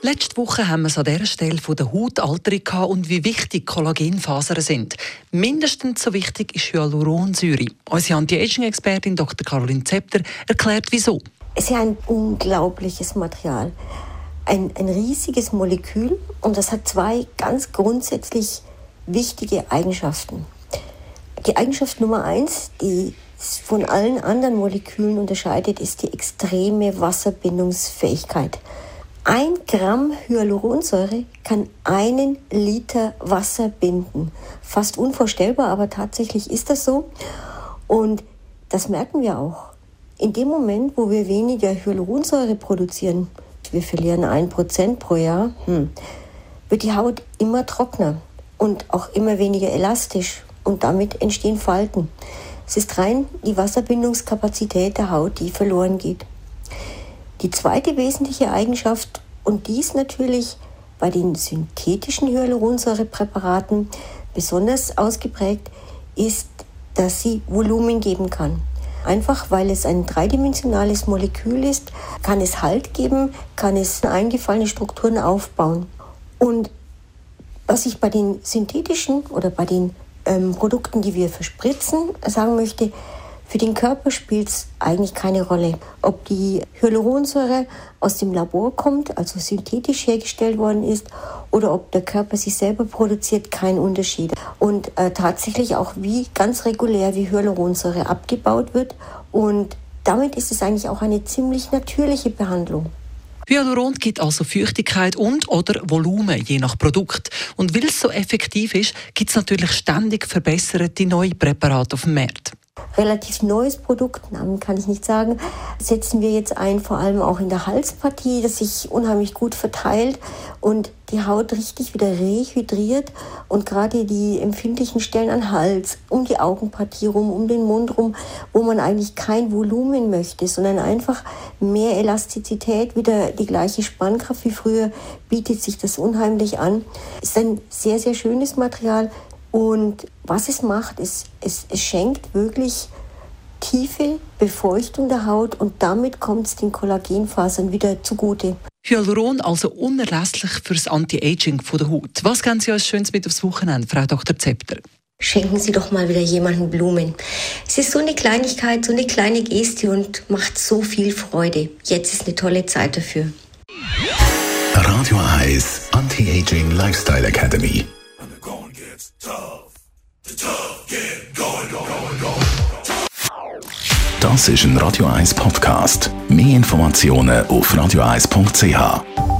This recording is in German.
Letzte Woche haben wir es an dieser Stelle von der Hautalterung und wie wichtig Kollagenfasern sind. Mindestens so wichtig ist Hyaluronsäure. Unsere Anti-Aging-Expertin Dr. Caroline Zepter erklärt, wieso. Es ist ein unglaubliches Material. Ein, ein riesiges Molekül und das hat zwei ganz grundsätzlich wichtige Eigenschaften. Die Eigenschaft Nummer eins, die von allen anderen Molekülen unterscheidet, ist die extreme Wasserbindungsfähigkeit. Ein Gramm Hyaluronsäure kann einen Liter Wasser binden. Fast unvorstellbar, aber tatsächlich ist das so. Und das merken wir auch. In dem Moment, wo wir weniger Hyaluronsäure produzieren, wir verlieren ein Prozent pro Jahr, hm, wird die Haut immer trockener und auch immer weniger elastisch und damit entstehen Falten. Es ist rein die Wasserbindungskapazität der Haut, die verloren geht. Die zweite wesentliche Eigenschaft, und dies natürlich bei den synthetischen Hyaluronsäurepräparaten besonders ausgeprägt, ist, dass sie Volumen geben kann. Einfach weil es ein dreidimensionales Molekül ist, kann es Halt geben, kann es eingefallene Strukturen aufbauen. Und was ich bei den synthetischen oder bei den ähm, Produkten, die wir verspritzen, sagen möchte, für den Körper spielt es eigentlich keine Rolle, ob die Hyaluronsäure aus dem Labor kommt, also synthetisch hergestellt worden ist, oder ob der Körper sie selber produziert, kein Unterschied. Und äh, tatsächlich auch wie ganz regulär wie Hyaluronsäure abgebaut wird. Und damit ist es eigentlich auch eine ziemlich natürliche Behandlung. Hyaluron gibt also Feuchtigkeit und oder Volumen, je nach Produkt. Und weil es so effektiv ist, gibt es natürlich ständig verbesserte neue Präparate auf dem Markt relativ neues Produkt, Namen kann ich nicht sagen, setzen wir jetzt ein, vor allem auch in der Halspartie, das sich unheimlich gut verteilt und die Haut richtig wieder rehydriert und gerade die empfindlichen Stellen an Hals, um die Augenpartie rum, um den Mund rum, wo man eigentlich kein Volumen möchte, sondern einfach mehr Elastizität, wieder die gleiche Spannkraft wie früher, bietet sich das unheimlich an. Ist ein sehr, sehr schönes Material, und was es macht, ist, es, es schenkt wirklich tiefe Befeuchtung der Haut und damit kommt es den Kollagenfasern wieder zugute. Hyaluron also unerlässlich fürs Anti-Aging der Haut. Was geben Sie als Schönes mit aufs Wochenende, Frau Dr. Zepter? Schenken Sie doch mal wieder jemanden Blumen. Es ist so eine Kleinigkeit, so eine kleine Geste und macht so viel Freude. Jetzt ist eine tolle Zeit dafür. Radio Eyes Anti-Aging Lifestyle Academy Das ist ein Radio 1 Podcast. Mehr Informationen auf radio1.ch.